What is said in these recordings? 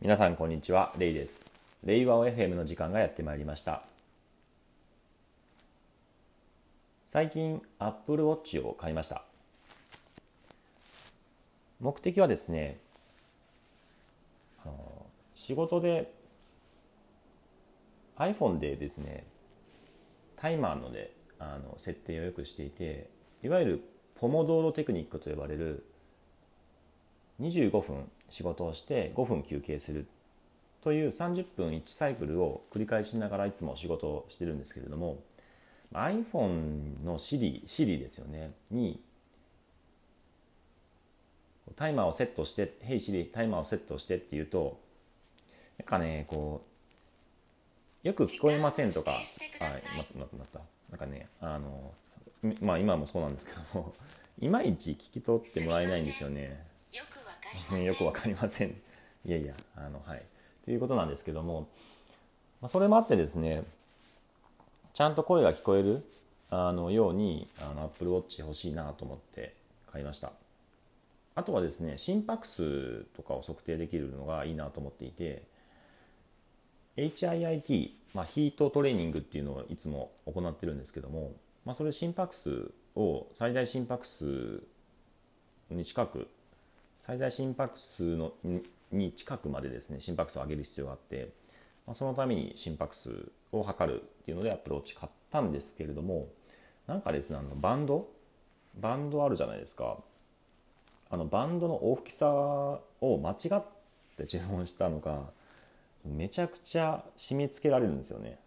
皆さんこんにちは。レイです。レイワオ FM の時間がやってまいりました。最近 Apple Watch を買いました。目的はですね仕事で iPhone でですねタイマーのであの設定をよくしていていわゆるポモドーロテクニックと呼ばれる25分仕事をして5分休憩するという30分1サイクルを繰り返しながらいつも仕事をしてるんですけれども iPhone の Siri, Siri ですよね。にタイマーをセットして「Hey Siri タイマーをセットして」って言うとなんかねこうよく聞こえませんとかはいままたなんかねあのまあ今もそうなんですけどもいまいち聞き取ってもらえないんですよね。よくわかりません。いやいやあのはい。ということなんですけども、まあ、それもあってですねちゃんと声が聞こえるあのようにあの Apple Watch 欲しいなと思って買いました。あとはですね心拍数とかを測定できるのがいいなと思っていて HIIT、まあ、ヒートトレーニングっていうのをいつも行ってるんですけども、まあ、それ心拍数を最大心拍数に近く最大心拍数のに近くまでですね心拍数を上げる必要があって、まあ、そのために心拍数を測るっていうのでアプローチ買ったんですけれどもなんかですねあのバンドバンドあるじゃないですか。あのバンドの大きさを間違って注文したのかめちゃくちゃ締め付けられるんですよね。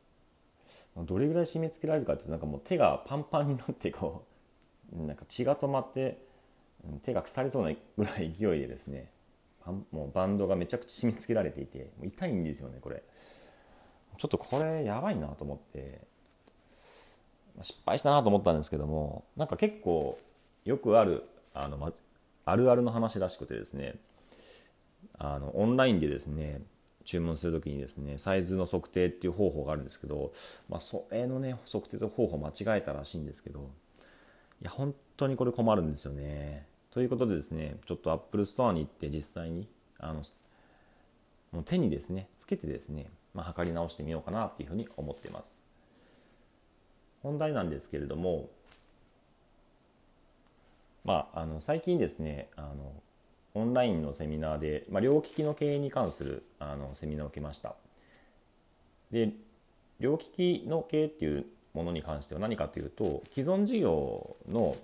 どれぐらい締め付けられるかっていうとなんかもう手がパンパンになってこうなんか血が止まって手が腐りそうなぐらい勢いでですねもうバンドがめちゃくちゃ締め付けられていてもう痛いんですよねこれ。ちょっとこれやばいなと思って。失敗したなと思ったんですけどもなんか結構よくあるあの、あるあるの話らしくてですねあのオンラインでですね注文する時にですねサイズの測定っていう方法があるんですけど、まあ、それのね測定方法間違えたらしいんですけどいや本当にこれ困るんですよね。ということでですねちょっとアップルストアに行って実際にあのもう手にですねつけてですね、まあ、測り直してみようかなというふうに思っています。本題なんですけれどもまああの最近ですねあのオンラインのセミナーで、まあ、両利きの経営に関するあのセミナーを受けました。で両利きの経営っていうものに関しては何かというと既存事業の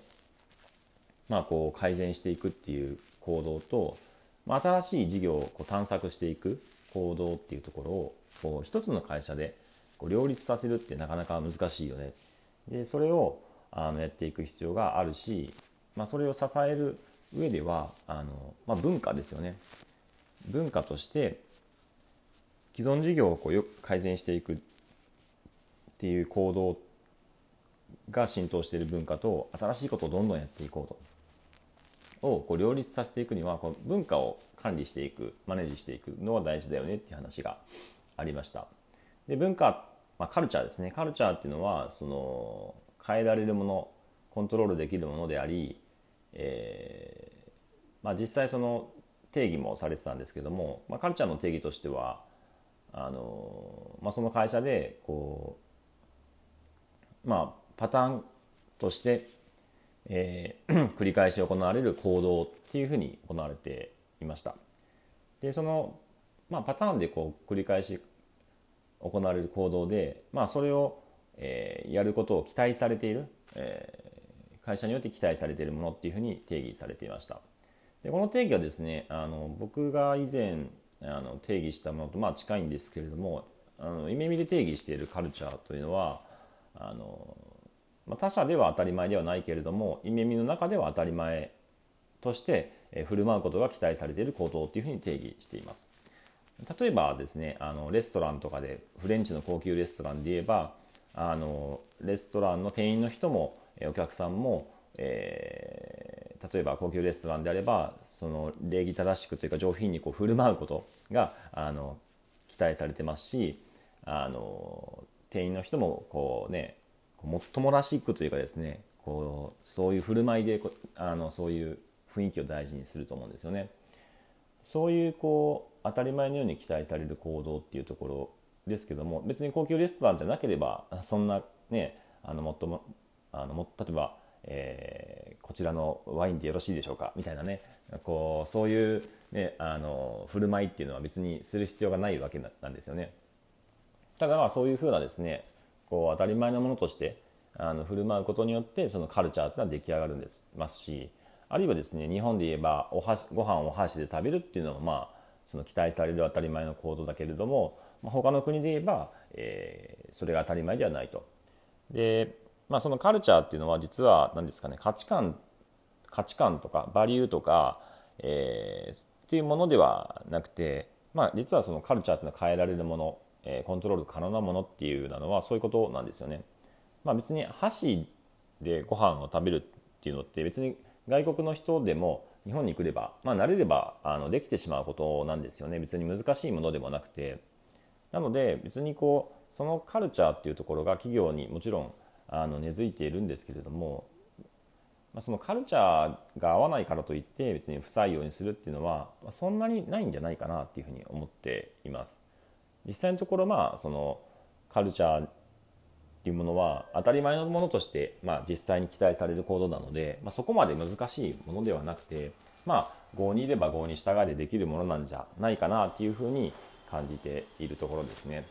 まあ、こう改善していくっていう行動と、まあ、新しい事業をこう探索していく行動っていうところをこう一つの会社でこう両立させるってなかなか難しいよね。でそれをあのやっていく必要があるし、まあ、それを支える上ではあの、まあ、文化ですよね。文化として既存事業をこうよく改善していくっていう行動が浸透している文化と新しいことをどんどんやっていこうと。をこう両立させていくにはこの文化を管理していくマネージしていくのは大事だよねっていう話がありました。で文化、まあ、カルチャーですね。カルチャーっていうのはその変えられるものコントロールできるものであり、えーまあ、実際その定義もされてたんですけども、まあ、カルチャーの定義としてはあの、まあ、その会社でこうまあパターンとしてえー、繰り返し行われる行動っていうふうに行われていました。でその、まあ、パターンでこう繰り返し行われる行動で、まあ、それを、えー、やることを期待されている、えー、会社によって期待されているものっていうふうに定義されていました。でこの定義はですねあの僕が以前あの定義したものとまあ近いんですけれどもあの夢見で定義しているカルチャーというのはあの、他者では当たり前ではないけれども夢見の中では当たり前として振る舞うことが期待されている行動というふうに定義しています。例えばですねあのレストランとかでフレンチの高級レストランで言えばあのレストランの店員の人もお客さんも、えー、例えば高級レストランであればその礼儀正しくというか上品にこう振る舞うことがあの期待されてますしあの店員の人もこうねもっともらしくというかですねこうそういう振る舞いであのそういう雰囲気を大事にすると思うんですよね。そういうこう当たり前のように期待される行動っていうところですけども別に高級レストランじゃなければそんなねあのもっともあのも例えば、えー、こちらのワインでよろしいでしょうか？みたいなねこうそういう、ね、あの振る舞いっていうのは別にする必要がないわけなんですよね。ただまあそういうふうなですねこう当たり前のものとしてあの振る舞うことによってそのカルチャーっていうのは出来上がるんですますしあるいはですね日本で言えばお箸ご飯をお箸で食べるっていうのもまあその期待される当たり前の行動だけれども、まあ、他の国で言えば、えー、それが当たり前ではないと。で、まあ、そのカルチャーっていうのは実は何ですかね価値観価値観とかバリューとか、えー、っていうものではなくて、まあ、実はそのカルチャーっていうのは変えられるもの、え、コントロール可能なものっていうのはそういうことなんですよね。まあ、別に箸でご飯を食べるっていうのって別に外国の人でも日本に来れば、まあ、慣れればあのできてしまうことなんですよね別に難しいものでもなくてなので別にこうそのカルチャーっていうところが企業にもちろんあの根付いているんですけれども、まあ、そのカルチャーが合わないからといって別に不採用にするっていうのはそんなにないんじゃないかなっていうふうに思っています。実際のところまあそのカルチャーっていうものは当たり前のものとして、まあ、実際に期待される行動なので、まあ、そこまで難しいものではなくて、まあ、合にいれば合に従いでできるものなんじゃないかなっていうふうに感じているところですね。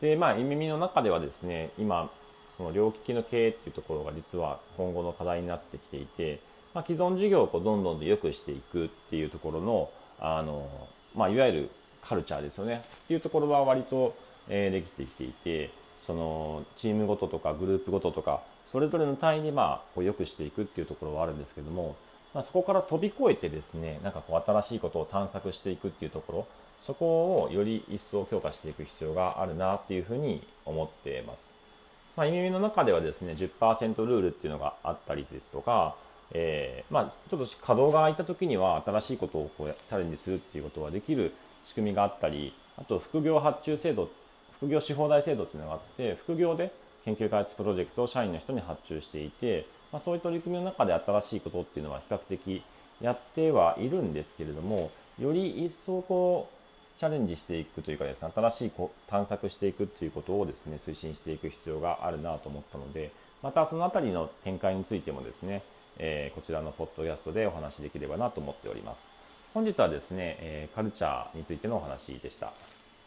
で、まあ、耳の中ではですね、今、その両利きの経営っていうところが実は今後の課題になってきていて、まあ、既存事業をこうどんどんで良くしていくっていうところの、あの、まあ、いわゆるカルチャーですよねっていうところは割と、えー、できてきていて、そのチームごととかグループごととかそれぞれの単位でまあこう良くしていくっていうところはあるんですけども、まあ、そこから飛び越えてですねなんかこう新しいことを探索していくっていうところそこをより一層強化していく必要があるなっていうふうに思っています。まあ、意味の中ではですね10%ルールっていうのがあったりですとか、えー、まあ、ちょっと稼働が空いた時には新しいことをこうチャレンジするっていうことができる仕組みがあったりあと副業発注制度副業し放題制度っていうのがあって副業で研究開発プロジェクトを社員の人に発注していて、まあ、そういう取り組みの中で新しいことっていうのは比較的やってはいるんですけれどもより一層こうチャレンジしていくというかですね新しい探索していくということをですね推進していく必要があるなと思ったのでまたその辺りの展開についてもですね、えー、こちらのポッドキャストでお話しできればなと思っております。本日はですね、カルチャーについてのお話でした。